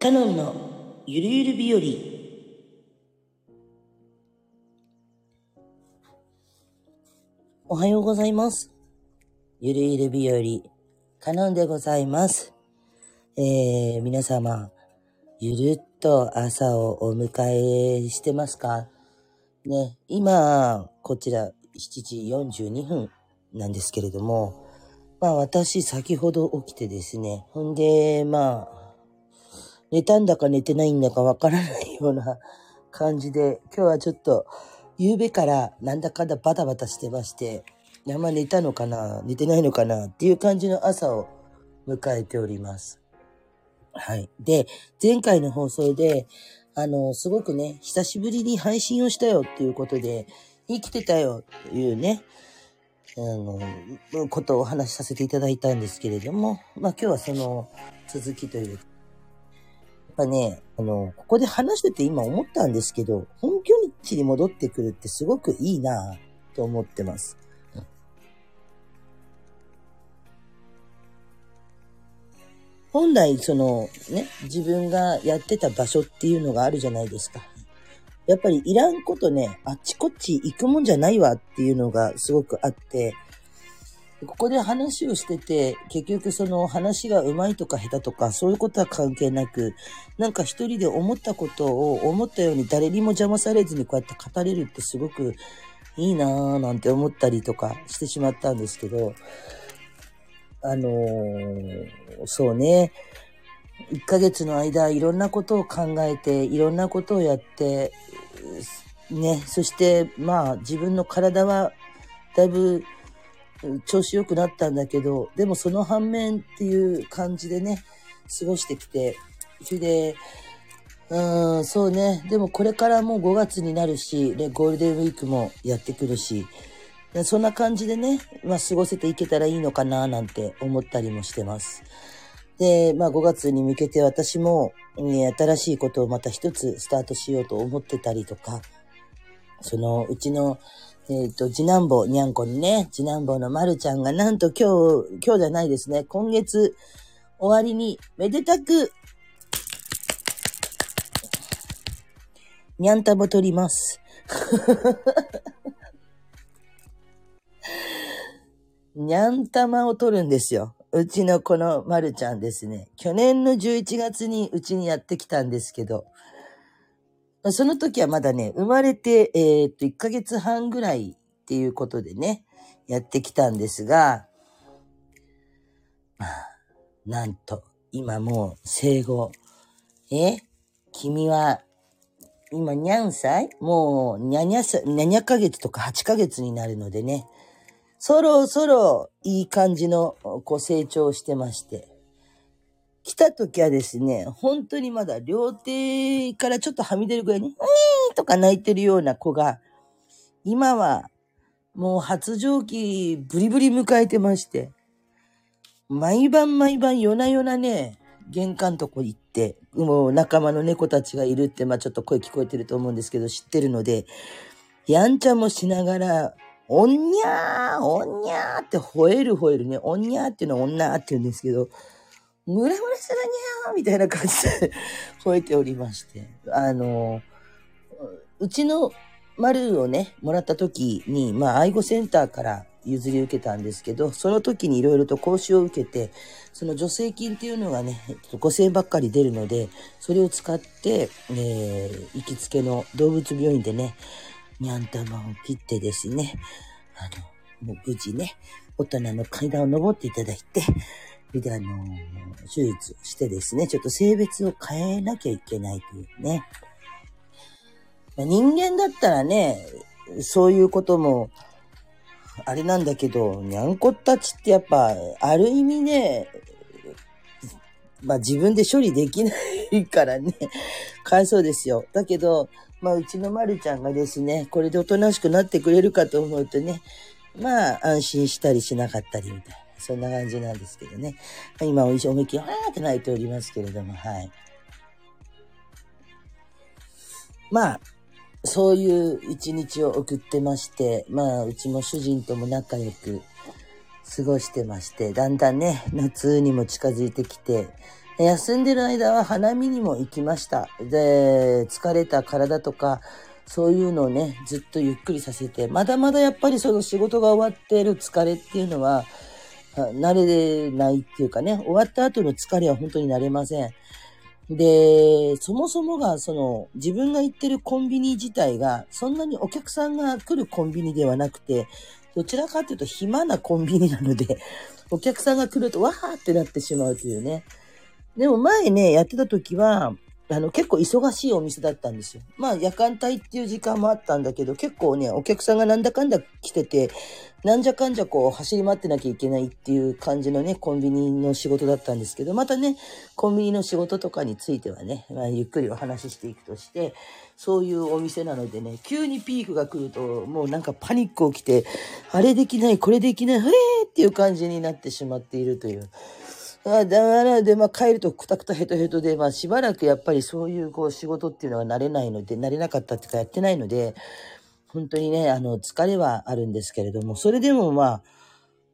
カノンのゆるゆる日和おはようございます。ゆるゆる日和カノンでございます。えー、皆様、ゆるっと朝をお迎えしてますか？ね、今、こちら7時42分なんですけれども、まあ私先ほど起きてですね、ほんで、まあ、寝たんだか寝てないんだかわからないような感じで、今日はちょっと、夕べからなんだかんだバタバタしてまして、あんま寝たのかな寝てないのかなっていう感じの朝を迎えております。はい。で、前回の放送で、あの、すごくね、久しぶりに配信をしたよっていうことで、生きてたよっていうね、あの、ことをお話しさせていただいたんですけれども、まあ今日はその続きという。やっぱね、あの、ここで話してて今思ったんですけど、本拠地に戻ってくるってすごくいいなぁと思ってます。本来そのね、自分がやってた場所っていうのがあるじゃないですか。やっぱりいらんことね、あっちこっち行くもんじゃないわっていうのがすごくあって、ここで話をしてて、結局その話が上手いとか下手とか、そういうことは関係なく、なんか一人で思ったことを思ったように誰にも邪魔されずにこうやって語れるってすごくいいなぁなんて思ったりとかしてしまったんですけど、あのーそうね、1ヶ月の間いろんなことを考えて、いろんなことをやって、ね、そしてまあ自分の体はだいぶ調子良くなったんだけど、でもその反面っていう感じでね、過ごしてきて、それで、うん、そうね。でもこれからもう5月になるし、で、ゴールデンウィークもやってくるし、そんな感じでね、まあ過ごせていけたらいいのかななんて思ったりもしてます。で、まあ5月に向けて私も、ね、新しいことをまた一つスタートしようと思ってたりとか、そのうちの、えっ、と、次男坊、にゃんこにね、次男坊のまるちゃんがなんと今日、今日じゃないですね、今月終わりにめでたく、にゃんたも取ります。にゃんたまを取るんですよ。うちのこのまるちゃんですね。去年の11月にうちにやってきたんですけど、その時はまだね、生まれて、えーっと、1ヶ月半ぐらいっていうことでね、やってきたんですが、まあなんと、今もう生後、え君は、今何歳もう、にゃにゃさ、にゃにゃヶ月とか8ヶ月になるのでね、そろそろいい感じのこう成長してまして。来た時はですね、本当にまだ両手からちょっとはみ出るぐらいに、うーとか泣いてるような子が、今はもう発情期ブリブリ迎えてまして、毎晩毎晩夜な夜なね、玄関とこ行って、もう仲間の猫たちがいるって、まあちょっと声聞こえてると思うんですけど、知ってるので、やんちゃもしながら、おんにゃー、おんにゃーって吠える吠えるね。おんにゃーっていうのは女って言うんですけど、ムラムラするにゃーみたいな感じで 吠えておりまして。あの、うちの丸をね、もらった時に、まあ愛護センターから譲り受けたんですけど、その時にいろいろと講習を受けて、その助成金っていうのがね、5000円ばっかり出るので、それを使って、えー行きつけの動物病院でね、にゃん玉を切ってですね、あの、もう無事ね、大人の階段を登っていただいて、それであの、手術してですね、ちょっと性別を変えなきゃいけないというね。ま人間だったらね、そういうことも、あれなんだけど、にゃんこたちってやっぱ、ある意味ね、まあ自分で処理できないからね、かわいそうですよ。だけど、まあうちのまるちゃんがですね、これでおとなしくなってくれるかと思うとね、まあ安心したりしなかったりみたいな、そんな感じなんですけどね。今おいしいおめき、わーって泣いておりますけれども、はい。まあ、そういう一日を送ってまして、まあうちも主人とも仲良く過ごしてまして、だんだんね、夏にも近づいてきて、休んでる間は花見にも行きました。で、疲れた体とか、そういうのをね、ずっとゆっくりさせて、まだまだやっぱりその仕事が終わってる疲れっていうのは、慣れないっていうかね、終わった後の疲れは本当に慣れません。で、そもそもが、その、自分が行ってるコンビニ自体が、そんなにお客さんが来るコンビニではなくて、どちらかというと暇なコンビニなので、お客さんが来るとわーってなってしまうというね。でも前ね、やってた時は、あの、結構忙しいお店だったんですよ。まあ、夜間帯っていう時間もあったんだけど、結構ね、お客さんがなんだかんだ来てて、なんじゃかんじゃこう、走り回ってなきゃいけないっていう感じのね、コンビニの仕事だったんですけど、またね、コンビニの仕事とかについてはね、まあ、ゆっくりお話ししていくとして、そういうお店なのでね、急にピークが来ると、もうなんかパニック起きて、あれできない、これできない、へーっていう感じになってしまっているという。だからで、まあ、帰るとくたくたヘトヘトで、まあ、しばらくやっぱりそういうこう仕事っていうのは慣れないので、慣れなかったっていうかやってないので、本当にね、あの、疲れはあるんですけれども、それでもまあ、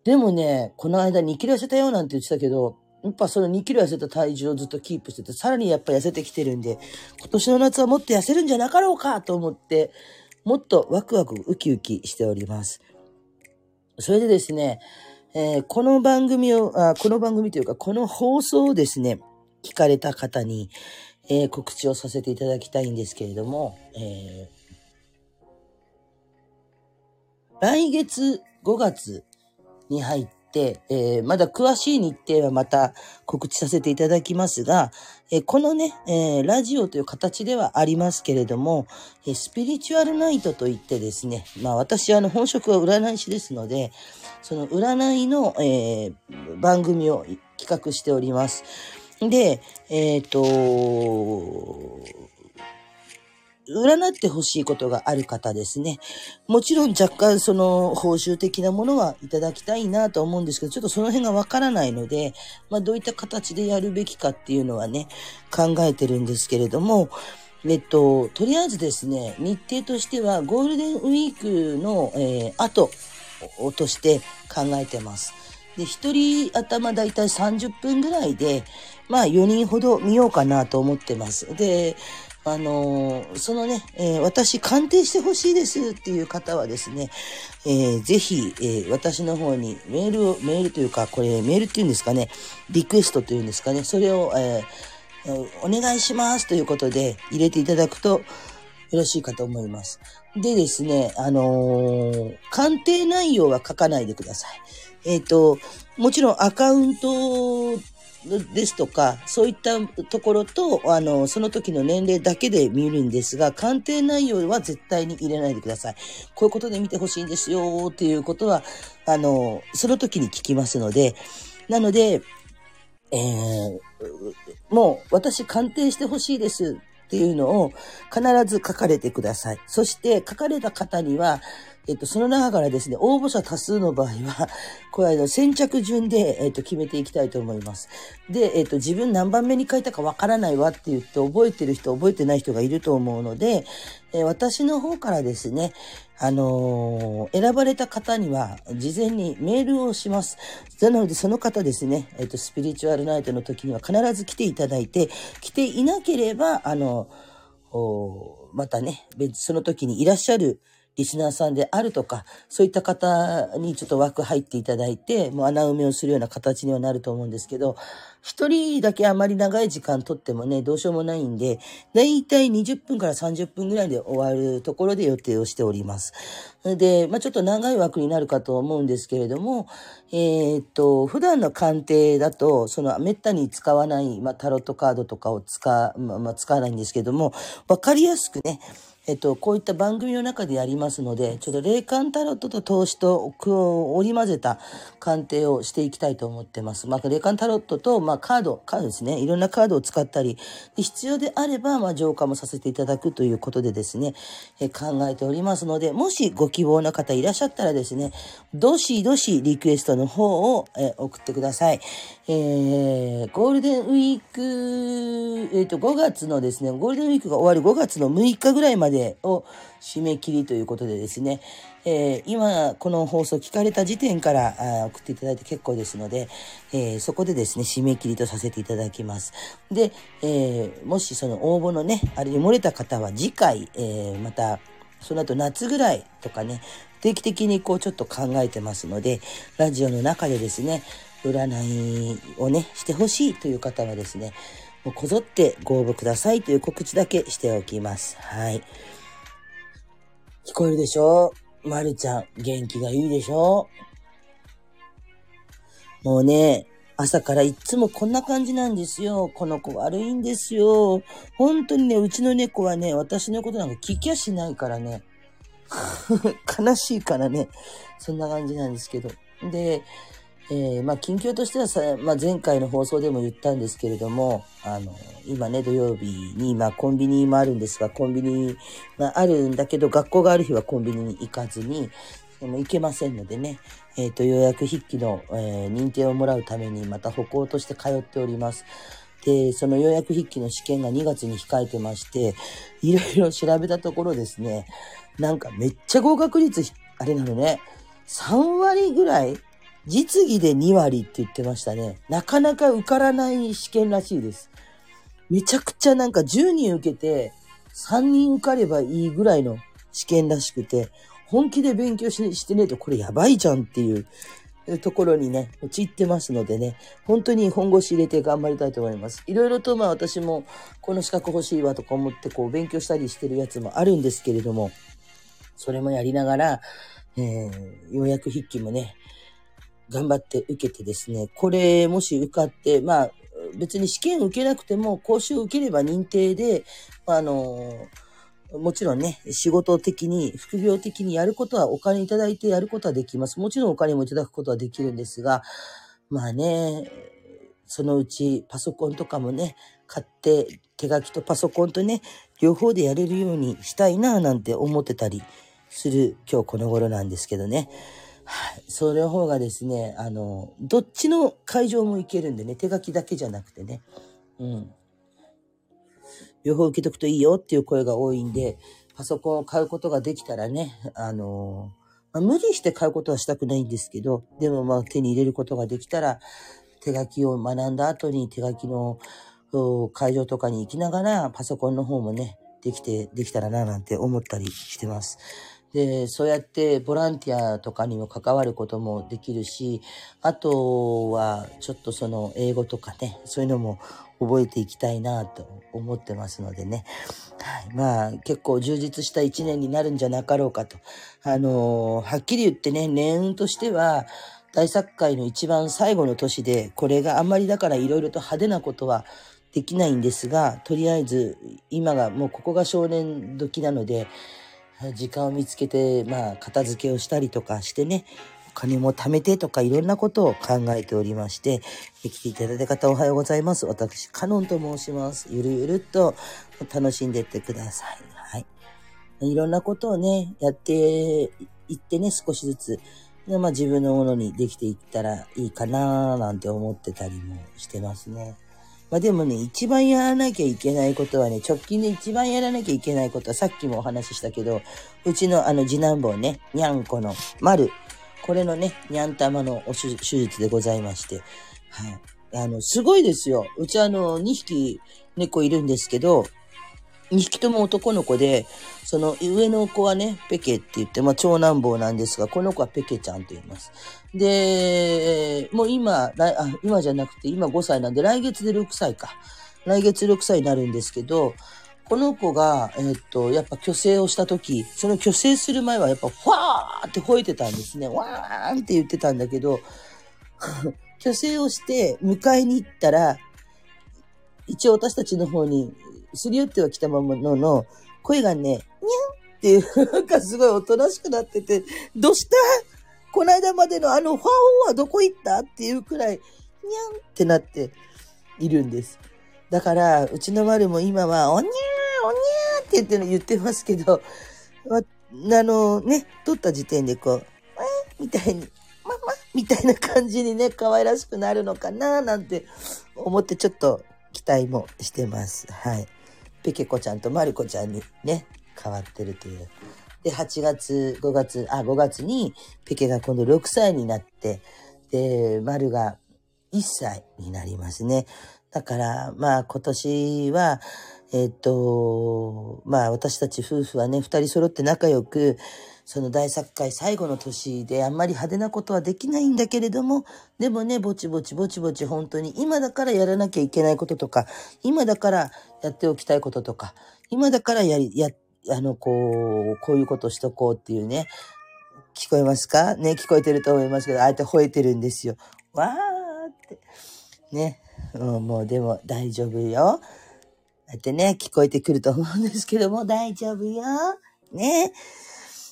でもね、この間2キロ痩せたよなんて言ってたけど、やっぱその2キロ痩せた体重をずっとキープしてて、さらにやっぱ痩せてきてるんで、今年の夏はもっと痩せるんじゃなかろうかと思って、もっとワクワクウキウキしております。それでですね、えーこの番組をあ、この番組というか、この放送をですね、聞かれた方に、えー告知をさせていただきたいんですけれども、えー来月5月に入って、えーまだ詳しい日程はまた告知させていただきますが、えーこのね、えーラジオという形ではありますけれども、えスピリチュアルナイトといってですね、まあ私あの本職は占い師ですので、その占いの、え番組を企画しております。で、えっ、と、占ってほしいことがある方ですね。もちろん若干その報酬的なものはいただきたいなと思うんですけど、ちょっとその辺がわからないので、まあどういった形でやるべきかっていうのはね、考えてるんですけれども、えっと、とりあえずですね、日程としてはゴールデンウィークの、えー後をとして考えてます。で、一人頭だいたい30分ぐらいで、まあ4人ほど見ようかなと思ってます。で、あのーそのね、えー私鑑定してほしいですっていう方はですね、えーぜひ、えー私の方にメールを、メールというか、これメールっていうんですかね、リクエストというんですかね、それを、えお願いしますということで入れていただくとよろしいかと思います。でですね、あの鑑定内容は書かないでください。えっ、と、もちろんアカウントですとか、そういったところと、あの、その時の年齢だけで見るんですが、鑑定内容は絶対に入れないでください。こういうことで見てほしいんですよっていうことは、あの、その時に聞きますので、なので、えーもう私鑑定してほしいですっていうのを必ず書かれてください。そして書かれた方には、えっと、その中からですね、応募者多数の場合は、これあの先着順で、えっと、決めていきたいと思います。で、えっと、自分何番目に書いたかわからないわって言って覚えてる人、覚えてない人がいると思うので、え私の方からですね、あのー選ばれた方には事前にメールをします。なのでその方ですね、えっ、と、スピリチュアルナイトの時には必ず来ていただいて、来ていなければ、あの、またね、別その時にいらっしゃるリスナーさんであるとか、そういった方にちょっと枠入っていただいて、もう穴埋めをするような形にはなると思うんですけど、一人だけあまり長い時間取ってもね、どうしようもないんで、だいたい20分から30分ぐらいで終わるところで予定をしております。で、まあちょっと長い枠になるかと思うんですけれども、えーっと、普段の鑑定だと、その、めったに使わない、まあタロットカードとかを使う、まあ使わないんですけども、わかりやすくね、えっと、こういった番組の中でやりますので、ちょっと霊感タロットと投資とこう織り交ぜた鑑定をしていきたいと思ってます。まあ、霊感タロットと、まあ、カード、カードですね。いろんなカードを使ったり、必要であれば、まあ、浄化もさせていただくということでですね、え考えておりますので、もしご希望の方いらっしゃったらですね、どしどしリクエストの方を、え送ってください。えー、ゴールデンウィーク、えっ、と、5月のですね、ゴールデンウィークが終わる5月の6日ぐらいまででを締め切りということでですね、えー、今、この放送聞かれた時点からあ送っていただいて結構ですので、えー、そこでですね、締め切りとさせていただきます。で、えー、もしその応募のね、あれに漏れた方は次回、えまた、その後夏ぐらいとかね、定期的にこうちょっと考えてますので、ラジオの中でですね、占いをね、してほしいという方はですね、こぞってご応募くださいという告知だけしておきます。はい。聞こえるでしょ？まるちゃん、元気がいいでしょ？もうね、朝からいつもこんな感じなんですよ。この子悪いんですよ。本当にね、うちの猫はね、私のことなんか聞きゃしないからね。悲しいからね。そんな感じなんですけど。で、えー、まあ、近況としてはさ、まあ、前回の放送でも言ったんですけれども、あの、今ね、土曜日に、まあ、コンビニもあるんですが、コンビニがあるんだけど、学校がある日はコンビニに行かずに、も行けませんのでね、えっ、ー、と、予約筆記の、えー、認定をもらうために、また歩行として通っております。で、その予約筆記の試験が2月に控えてまして、いろいろ調べたところですね、なんかめっちゃ合格率、あれなのね、3割ぐらい実技で2割って言ってましたね。なかなか受からない試験らしいです。めちゃくちゃなんか10人受けて3人受かればいいぐらいの試験らしくて、本気で勉強してねえとこれやばいじゃんっていうところにね、陥ってますのでね、本当に本腰入れて頑張りたいと思います。いろいろとまあ私もこの資格欲しいわとか思ってこう勉強したりしてるやつもあるんですけれども、それもやりながら、えー、ようやく筆記もね、頑張って受けてですね、これもし受かって、まあ、別に試験受けなくても、講習受ければ認定で、あの、もちろんね、仕事的に、副業的にやることはお金いただいてやることはできます。もちろんお金もいただくことはできるんですが、まあね、そのうちパソコンとかもね、買って手書きとパソコンとね、両方でやれるようにしたいななんて思ってたりする今日この頃なんですけどね。はい。それの方がですね、あの、どっちの会場も行けるんでね、手書きだけじゃなくてね。うん。両方受けとくといいよっていう声が多いんで、パソコンを買うことができたらね、あの、まあ、無理して買うことはしたくないんですけど、でもまあ手に入れることができたら、手書きを学んだ後に手書きの会場とかに行きながら、パソコンの方もね、できて、できたらななんて思ったりしてます。で、そうやってボランティアとかにも関わることもできるし、あとはちょっとその英語とかね、そういうのも覚えていきたいなと思ってますのでね。はい、まあ結構充実した一年になるんじゃなかろうかと。あのー、はっきり言ってね、年運としては、大作会の一番最後の年で、これがあんまりだから色々と派手なことはできないんですが、とりあえず今がもうここが少年時なので、時間を見つけて、まあ、片付けをしたりとかしてね、お金も貯めてとかいろんなことを考えておりまして、来ていただいた方おはようございます。私、カノンと申します。ゆるゆるっと楽しんでってください。はい。いろんなことをね、やっていってね、少しずつ、まあ自分のものにできていったらいいかなーなんて思ってたりもしてますね。まあでもね、一番やらなきゃいけないことはね、直近で一番やらなきゃいけないことは、さっきもお話ししたけど、うちのあの次男坊ね、にゃんこの丸、これのね、にゃん玉の手術でございまして、はい。あの、すごいですよ。うちあの、2匹猫いるんですけど、2匹とも男の子で、その上の子はね、ペケって言って、まあ長男坊なんですが、この子はペケちゃんと言います。で、もう今、来あ今じゃなくて今5歳なんで、来月で6歳か。来月6歳になるんですけど、この子が、え、っと、やっぱ虚勢をした時、その虚勢する前はやっぱ、ファーって吠えてたんですね。わーんって言ってたんだけど、虚勢をして迎えに行ったら、一応私たちの方にすり寄ってはきたままのの、声がね、にゃんっていう、なんかすごいおとなしくなってて、どうした？こないだまでのあのファオはどこ行った？っていうくらい、にゃんってなっているんです。だから、うちの丸も今は、おにゃーおにゃーって言って言ってますけど、あのね、撮った時点でこう、え？みたいに、ママみたいな感じにね、可愛らしくなるのかななんて思ってちょっと期待もしてます。はい。ペケコちゃんとマルコちゃんにね、変わってるという。で、8月、5月、あ、5月にペケが今度6歳になって、で、丸が1歳になりますね。だから、まあ今年は、えっ、と、まあ私たち夫婦はね、二人揃って仲良く、その大作会最後の年であんまり派手なことはできないんだけれども、でもね、ぼちぼちぼちぼち本当に今だからやらなきゃいけないこととか、今だからやっておきたいこととか、今だからやり、や、あの、こう、こういうことしとこうっていうね、聞こえますか？ね、聞こえてると思いますけど、あえて吠えてるんですよ。わーって。ね。う、もうでも大丈夫よ。だってね、聞こえてくると思うんですけども、大丈夫よ。ね。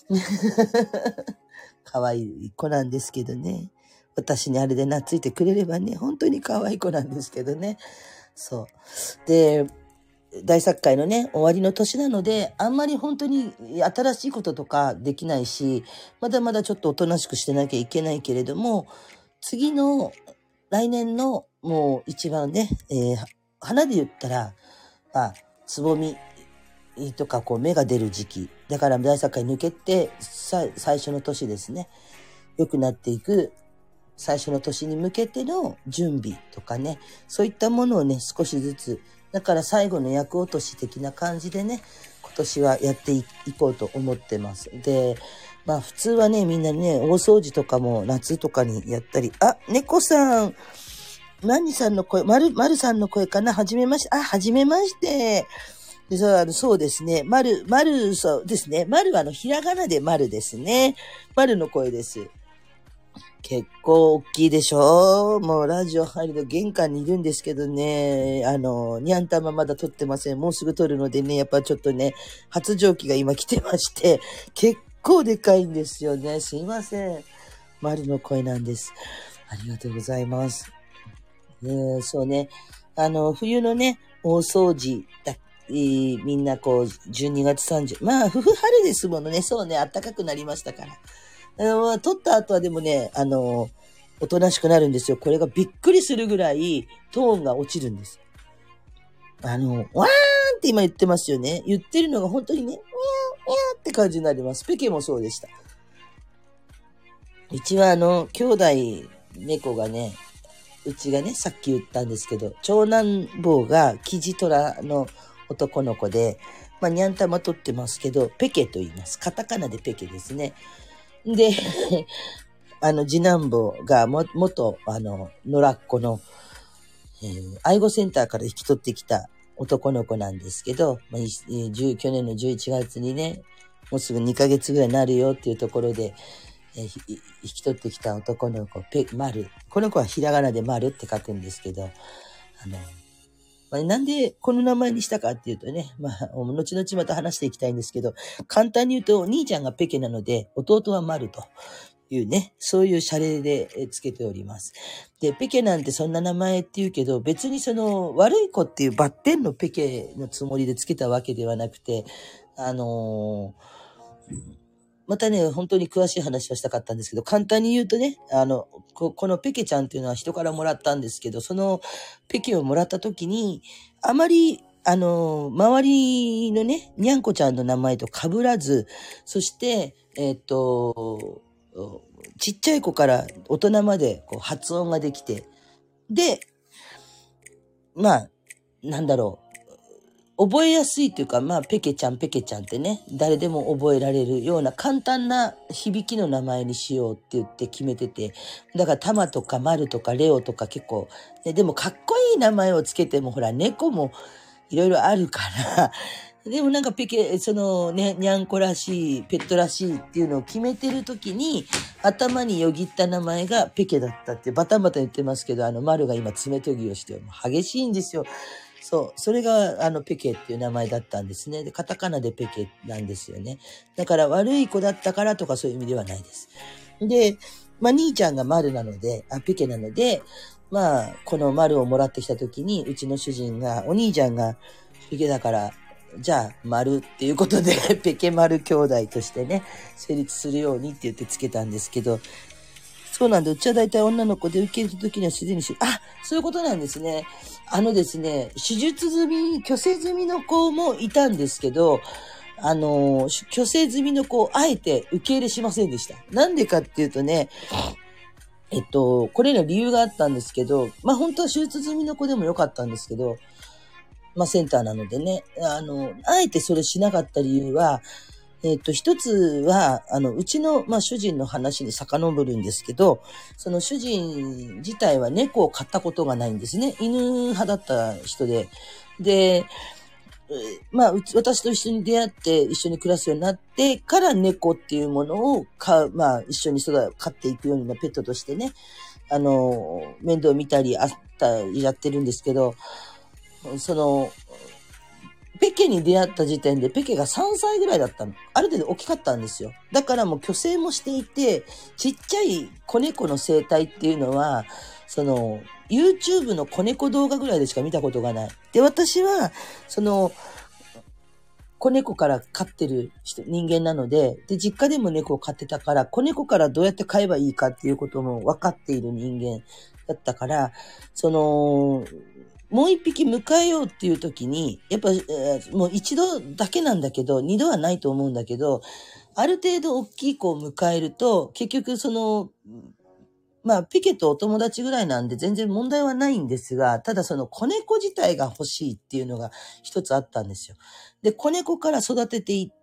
可愛い子なんですけどね。私にあれで懐いてくれればね、本当に可愛い子なんですけどね。そう。で、大作会のね、終わりの年なので、あんまり本当に新しいこととかできないし、まだまだちょっとおとなしくしてなきゃいけないけれども、次の来年のもう一番ね、えー、花で言ったら、まあ、つぼみとかこう芽が出る時期。だから大作会抜けて、最初の年ですね。良くなっていく最初の年に向けての準備とかね、そういったものをね、少しずつ、だから最後の役落とし的な感じでね、今年はやっていこうと思ってます。で、まあ普通はね、みんなね、大掃除とかも夏とかにやったり、あ、猫さん、何さんの声、まる、まるさんの声かな？はじめまして、あ、はじめまして。でそうあのそうですね。まる、まる、そうですね。まるはあの、ひらがなでまるですね。まるの声です。結構大きいでしょもうラジオ入ると玄関にいるんですけどね、あの、にゃんたままだ撮ってません。もうすぐ撮るのでね、やっぱちょっとね、発情期が今来てまして、結構でかいんですよね。すいません。丸の声なんです。ありがとうございます。ね、そうね。あの、冬のね、大掃除だ、えー、みんなこう、12月30、まあ、夫婦春ですものね。そうね、暖かくなりましたから。あの、撮った後はでもね、あの、おとなしくなるんですよ。これがびっくりするぐらいトーンが落ちるんです。あの、わーんって今言ってますよね。言ってるのが本当にね、にゃーにゃーって感じになります。ペケもそうでした。うちはあの、兄弟猫がね、うちがね、さっき言ったんですけど、長男坊がキジトラの男の子で、まあ、にゃんたまとってますけど、ペケと言います。カタカナでペケですね。で、あの、次男坊がも、元、あの、野良っ子の、えー、愛護センターから引き取ってきた男の子なんですけど、まあ、去年の11月にね、もうすぐ2ヶ月ぐらいになるよっていうところで、えー、引き取ってきた男の子、ペ、丸。この子はひらがなで丸って書くんですけど、あの、まあ、なんでこの名前にしたかっていうとね、まあ、後々また話していきたいんですけど、簡単に言うと、お兄ちゃんがペケなので、弟は丸と。いうね、そういう謝礼でつけております。で、ペケなんてそんな名前って言うけど、別にその悪い子っていうバッテンのペケのつもりでつけたわけではなくて、あのーまたね、本当に詳しい話をしたかったんですけど、簡単に言うとね、あの、ここのペケちゃんっていうのは人からもらったんですけど、そのペケをもらった時に、あまり、あの、周りのね、にゃんこちゃんの名前と被らず、そして、えっ、と、ちっちゃい子から大人までこう発音ができて、で、まあ、なんだろう。覚えやすいっていうか、まあ、ペケちゃん、ペケちゃんってね、誰でも覚えられるような簡単な響きの名前にしようって言って決めてて、だから、タマとかマルとかレオとか結構、ね、でもかっこいい名前をつけても、ほら、猫もいろいろあるから、でもなんかペケ、そのね、にゃんこらしい、ペットらしいっていうのを決めてる時に、頭によぎった名前がペケだったってバタンバタン言ってますけど、あの、丸が今爪研ぎをしても、激しいんですよ。そう。それが、あの、ペケっていう名前だったんですね。で、カタカナでペケなんですよね。だから、悪い子だったからとかそういう意味ではないです。で、まあ、兄ちゃんが丸なので、あ、ペケなので、まあ、この丸をもらってきた時に、うちの主人が、お兄ちゃんがペケだから、じゃあ、丸っていうことで、ペケ丸兄弟としてね、成立するようにって言ってつけたんですけど、そうなんだ。うちは大体女の子で受けるときにはすでにし、あ、そういうことなんですね。あのですね、手術済み、虚勢済みの子もいたんですけど、あの、虚勢済みの子をあえて受け入れしませんでした。なんでかっていうとね、えっと、これら理由があったんですけど、まあ本当は手術済みの子でもよかったんですけど、まあセンターなのでね、あの、あえてそれしなかった理由は、えっ、と、一つは、あの、うちの、まあ、主人の話に遡るんですけど、その主人自体は猫を飼ったことがないんですね。犬派だった人で。で、まあ、私と一緒に出会って一緒に暮らすようになってから猫っていうものを飼う、まあ、一緒に育飼っていくようになペットとしてね、あの、面倒見たり、あったりやってるんですけど、その、ペケに出会った時点でペケが3歳ぐらいだったの。ある程度大きかったんですよ。だからもう虚勢もしていて、ちっちゃい子猫の生態っていうのは、その、YouTube の子猫動画ぐらいでしか見たことがない。で、私は、その、子猫から飼ってる人、人間なので、で、実家でも猫を飼ってたから、子猫からどうやって飼えばいいかっていうことも分かっている人間だったから、その、もう一匹迎えようっていう時に、やっぱ、もう一度だけなんだけど、二度はないと思うんだけど、ある程度大きい子を迎えると、結局その、まあ、ピケとお友達ぐらいなんで全然問題はないんですが、ただその子猫自体が欲しいっていうのが一つあったんですよ。で、子猫から育てていって、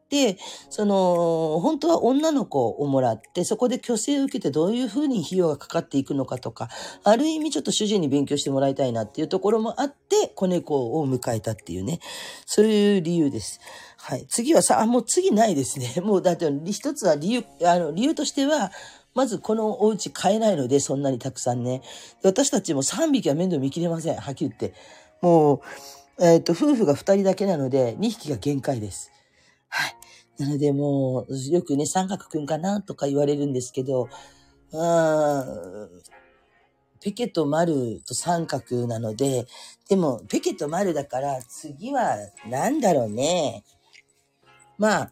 その、本当は女の子をもらって、そこで虚勢を受けてどういうふうに費用がかかっていくのかとか、ある意味ちょっと主人に勉強してもらいたいなっていうところもあって、子猫を迎えたっていうね、そういう理由です。はい。次はさ、あ、もう次ないですね。もうだって一つは理由、あの、理由としては、まずこのお家買えないので、そんなにたくさんね。私たちも3匹は面倒見きれません。はっきり言って。もう、えっ、ー、と、夫婦が2人だけなので、2匹が限界です。なのでもう、よくね、三角くんかなとか言われるんですけど、あペケと丸と三角なので、でも、ペケと丸だから、次は、なんだろうね。まあ、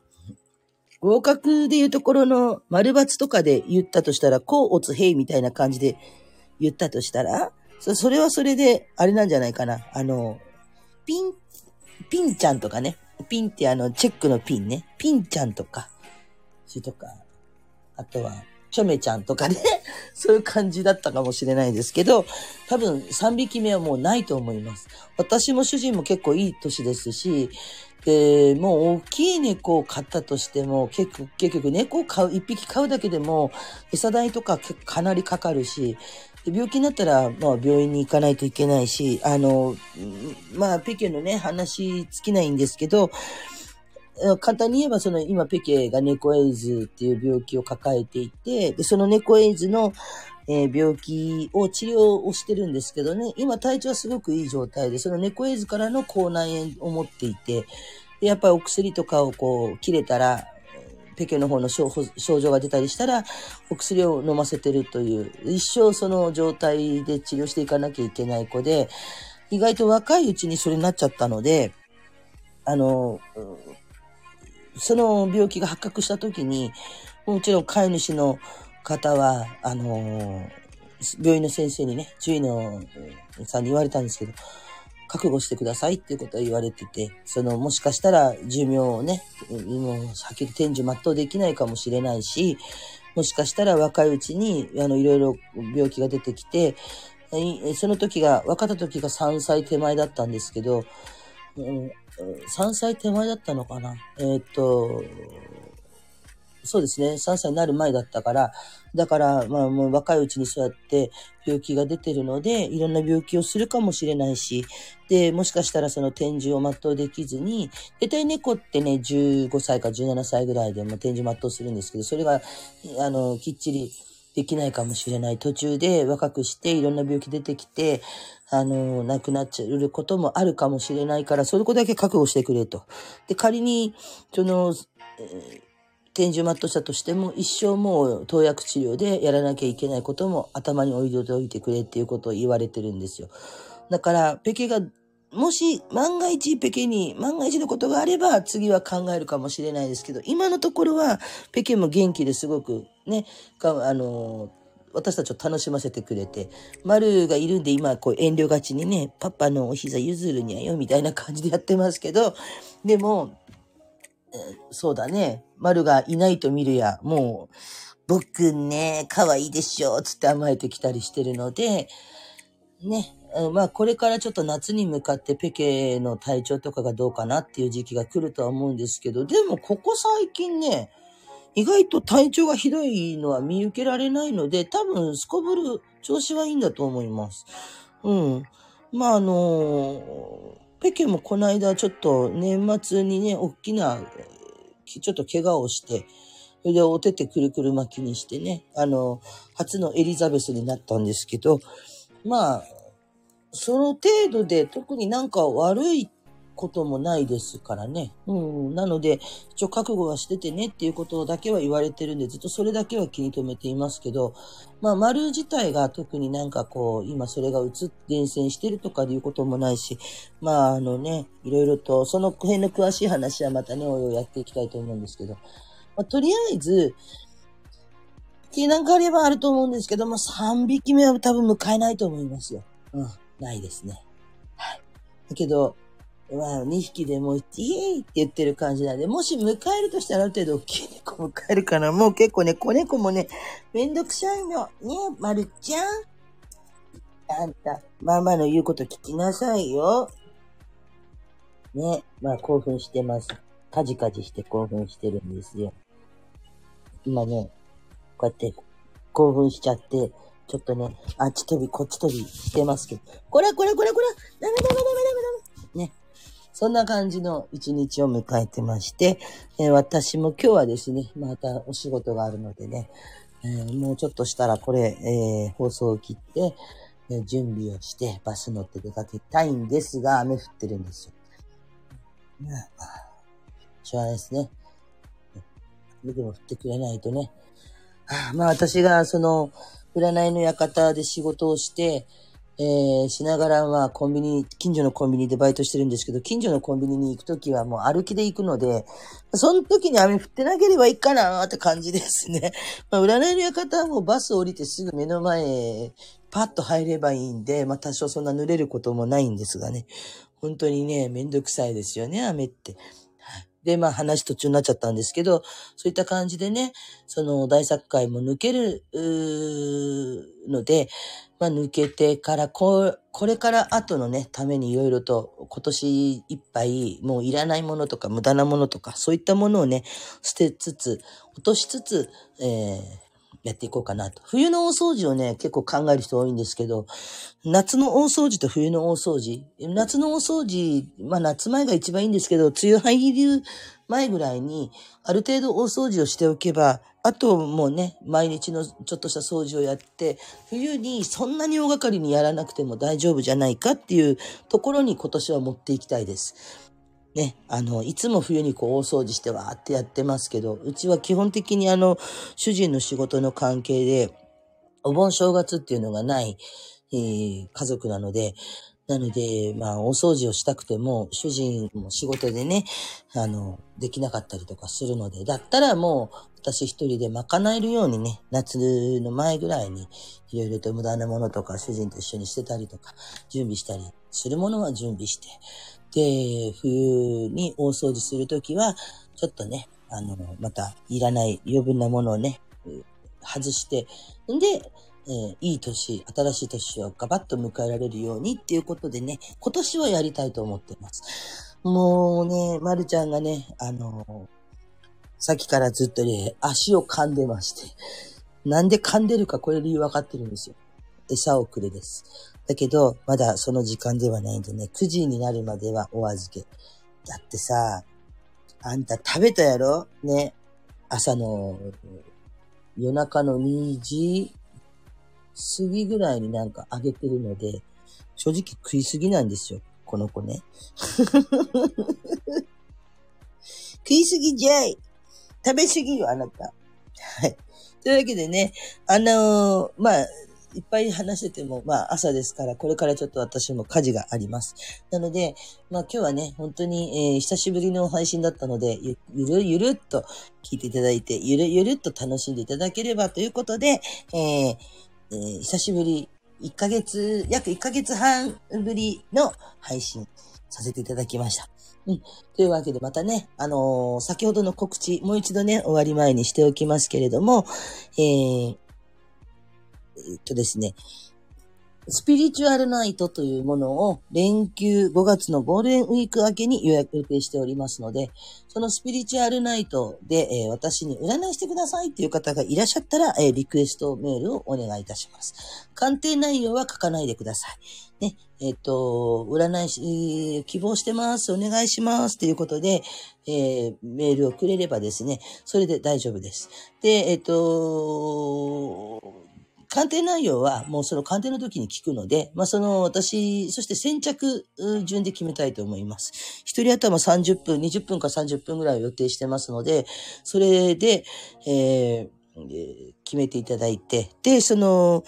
合格でいうところの丸抜とかで言ったとしたら、甲乙平みたいな感じで言ったとしたら、それはそれで、あれなんじゃないかな。あの、ピン、ピンちゃんとかね。ピンってあの、チェックのピンね。ピンちゃんとか、しとか、あとは、チョメちゃんとかね。そういう感じだったかもしれないですけど、多分3匹目はもうないと思います。私も主人も結構いい年ですし、で、もう大きい猫を飼ったとしても、結局、結局猫を飼う、一匹飼うだけでも、餌代とかかなりかかるし、病気になったら、まあ、病院に行かないといけないし、あの、まあ、ペケのね、話尽きないんですけど、簡単に言えば、その、今、ペケが猫エイズっていう病気を抱えていて、で、その猫エイズの、えー、病気を治療をしてるんですけどね、今体調はすごくいい状態で、その猫エイズからの口内炎を持っていて、でやっぱりお薬とかをこう切れたら、ペケの方の症状が出たりしたら、お薬を飲ませてるという、一生その状態で治療していかなきゃいけない子で、意外と若いうちにそれになっちゃったので、あの、その病気が発覚した時に、もちろん飼い主の方は、あの病院の先生にね、獣医のさんに言われたんですけど、覚悟してくださいっていうことを言われてて、その、もしかしたら寿命をね、もう、はっきり天寿全うできないかもしれないし、もしかしたら若いうちに、あの、いろいろ病気が出てきて、その時が、分かった時が3歳手前だったんですけど、うん、3歳手前だったのかな？えー、っと、そうですね。3歳になる前だったから、だから、まあもう若いうちにそうやって病気が出てるので、いろんな病気をするかもしれないし、で、もしかしたらその展示を全うできずに、大体猫ってね、15歳か17歳ぐらいでも展示全うするんですけど、それが、あの、きっちりできないかもしれない。途中で若くしていろんな病気出てきて、あの、亡くなっちゃうこともあるかもしれないから、それこだけ覚悟してくれと。で、仮に、その、えー天寿マットしたとしても、一生もう投薬治療でやらなきゃいけないことも頭に置いておいてくれっていうことを言われてるんですよ。だから、ペケが、もし万が一ペケに万が一のことがあれば次は考えるかもしれないですけど、今のところはペケも元気ですごくね、あの、私たちを楽しませてくれて、丸がいるんで今こう遠慮がちにね、パパのお膝譲るにゃよみたいな感じでやってますけど、でも、そうだね。丸がいないと見るや、もう、僕ね、可愛いでしょ、つって甘えてきたりしてるので、ね。まあ、これからちょっと夏に向かってペケの体調とかがどうかなっていう時期が来るとは思うんですけど、でもここ最近ね、意外と体調がひどいのは見受けられないので、多分、すこぶる調子はいいんだと思います。うん。まあ、あのペケもこの間ちょっと年末にね、大きな、ちょっと怪我をして、それでお手手くるくる巻きにしてね、あの、初のエリザベスになったんですけど、まあ、その程度で特になんか悪いこともないですからね。うん。なので、一応覚悟はしててねっていうことだけは言われてるんで、ずっとそれだけは気に留めていますけど、まあ、丸自体が特になんかこう、今それが移っ伝染してるとかいうこともないし、まあ、あのね、いろいろと、その辺の詳しい話はまたね、おいおいやっていきたいと思うんですけど、まあ、とりあえず、気なんかあればあると思うんですけども、3匹目は多分迎えないと思いますよ。うん、ないですね。はい。だけど、まあ、2匹でもう、イエーイって言ってる感じなんで、もし迎えるとしたらある程度大きい猫迎えるかな。もう結構ね、子猫もね、めんどくさいの。ねえ、まるちゃん。あんた、ママの言うこと聞きなさいよ。ね、まあ興奮してます。カジカジして興奮してるんですよ。今ね、こうやって興奮しちゃって、ちょっとね、あっち飛び、こっち飛びしてますけど、こらこらこらこらダメダメダメダメダメね。そんな感じの一日を迎えてまして、えー私も今日はですね、またお仕事があるのでね、えーもうちょっとしたらこれ、えー放送を切って、え準備をしてバス乗って出かけたいんですが、雨降ってるんですよ。ねしょうがないですね。雨でも降ってくれないとね。まあ私がその、占いの館で仕事をして、えー、しながらまあコンビニ、近所のコンビニでバイトしてるんですけど、近所のコンビニに行くときはもう歩きで行くので、その時に雨降ってなければいいかなって感じですね。まあ占いの館はもうバス降りてすぐ目の前パッと入ればいいんで、まあ多少そんな濡れることもないんですがね。本当にね、めんどくさいですよね、雨って。で、まあ話途中になっちゃったんですけど、そういった感じでね、その大作会も抜けるうので、まあ抜けてからこ、これから後のね、ためにいろいろと今年いっぱいもういらないものとか無駄なものとか、そういったものをね、捨てつつ、落としつつ、えーやっていこうかなと。冬の大掃除をね、結構考える人多いんですけど、夏の大掃除と冬の大掃除。夏の大掃除、まあ夏前が一番いいんですけど、梅雨入る前ぐらいに、ある程度大掃除をしておけば、あともうね、毎日のちょっとした掃除をやって、冬にそんなに大掛かりにやらなくても大丈夫じゃないかっていうところに今年は持っていきたいです。ね、あの、いつも冬にこう大掃除してわーってやってますけど、うちは基本的にあの、主人の仕事の関係で、お盆正月っていうのがない、えー家族なので、なので、まあ、大掃除をしたくても、主人も仕事でね、あの、できなかったりとかするので、だったらもう、私一人で賄えるようにね、夏の前ぐらいに、いろいろと無駄なものとか、主人と一緒にしてたりとか、準備したりするものは準備して、で、冬に大掃除するときは、ちょっとね、あの、また、いらない余分なものをね、外して、んで、えーいい年、新しい年をガバッと迎えられるようにっていうことでね、今年はやりたいと思ってます。もうね、まるちゃんがね、あのさっきからずっとね、足を噛んでまして、なんで噛んでるかこれ理由わかってるんですよ。餌をくれです。だけど、まだその時間ではないんでね、9時になるまではお預け。だってさ、あんた食べたやろ？ね。朝の、夜中の2時過ぎぐらいになんかあげてるので、正直食いすぎなんですよ。この子ね。食いすぎじゃい食べすぎよ、あなた。はい。というわけでね、あのーまあ、いっぱい話してても、まあ朝ですから、これからちょっと私も家事があります。なので、まあ今日はね、本当に、えー久しぶりの配信だったので、ゆゆるゆるっと聞いていただいて、ゆるゆるっと楽しんでいただければということで、えーえー久しぶり、1ヶ月、約1ヶ月半ぶりの配信させていただきました。うん。というわけでまたね、あのー先ほどの告知、もう一度ね、終わり前にしておきますけれども、えー、とですね、スピリチュアルナイトというものを連休5月のゴールデンウィーク明けに予約予定しておりますので、そのスピリチュアルナイトで、えー私に占いしてくださいっていう方がいらっしゃったら、えーリクエストメールをお願いいたします。鑑定内容は書かないでください。ね、えっ、と、占いし、希望してます、お願いしますということで、えーメールをくれればですね、それで大丈夫です。で、えっ、と、鑑定内容はもうその鑑定の時に聞くので、まあその私、そして先着順で決めたいと思います。一人頭30分、20分か30分ぐらいを予定してますので、それで、えー決めていただいて、で、その、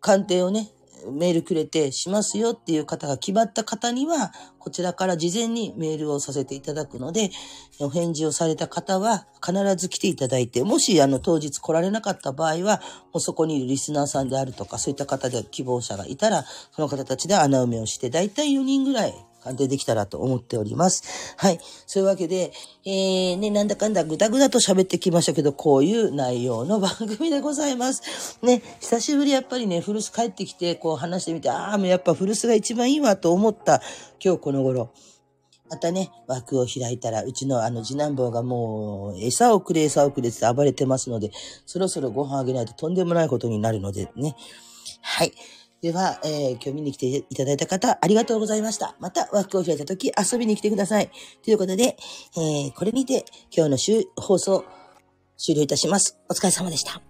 鑑定をね、メールくれてしますよっていう方が決まった方には、こちらから事前にメールをさせていただくので、お返事をされた方は必ず来ていただいて、もしあの当日来られなかった場合は、もうそこにいるリスナーさんであるとか、そういった方で希望者がいたら、その方たちで穴埋めをして、だいたい4人ぐらい鑑定できたらと思っております。はい。そういうわけで、えー、ね、なんだかんだぐだぐだと喋ってきましたけど、こういう内容の番組でございます。ね、久しぶりやっぱりね、古巣帰ってきて、こう話してみて、ああ、もうやっぱ古巣が一番いいわと思った今日この頃。またね、枠を開いたら、うちのあの次男坊がもう、餌をくれ、餌をくれって暴れてますので、そろそろご飯あげないととんでもないことになるのでね。はい。では、えー今日見に来ていただいた方、ありがとうございました。また枠を開いた時遊びに来てください。ということで、えーこれにて今日の週放送終了いたします。お疲れ様でした。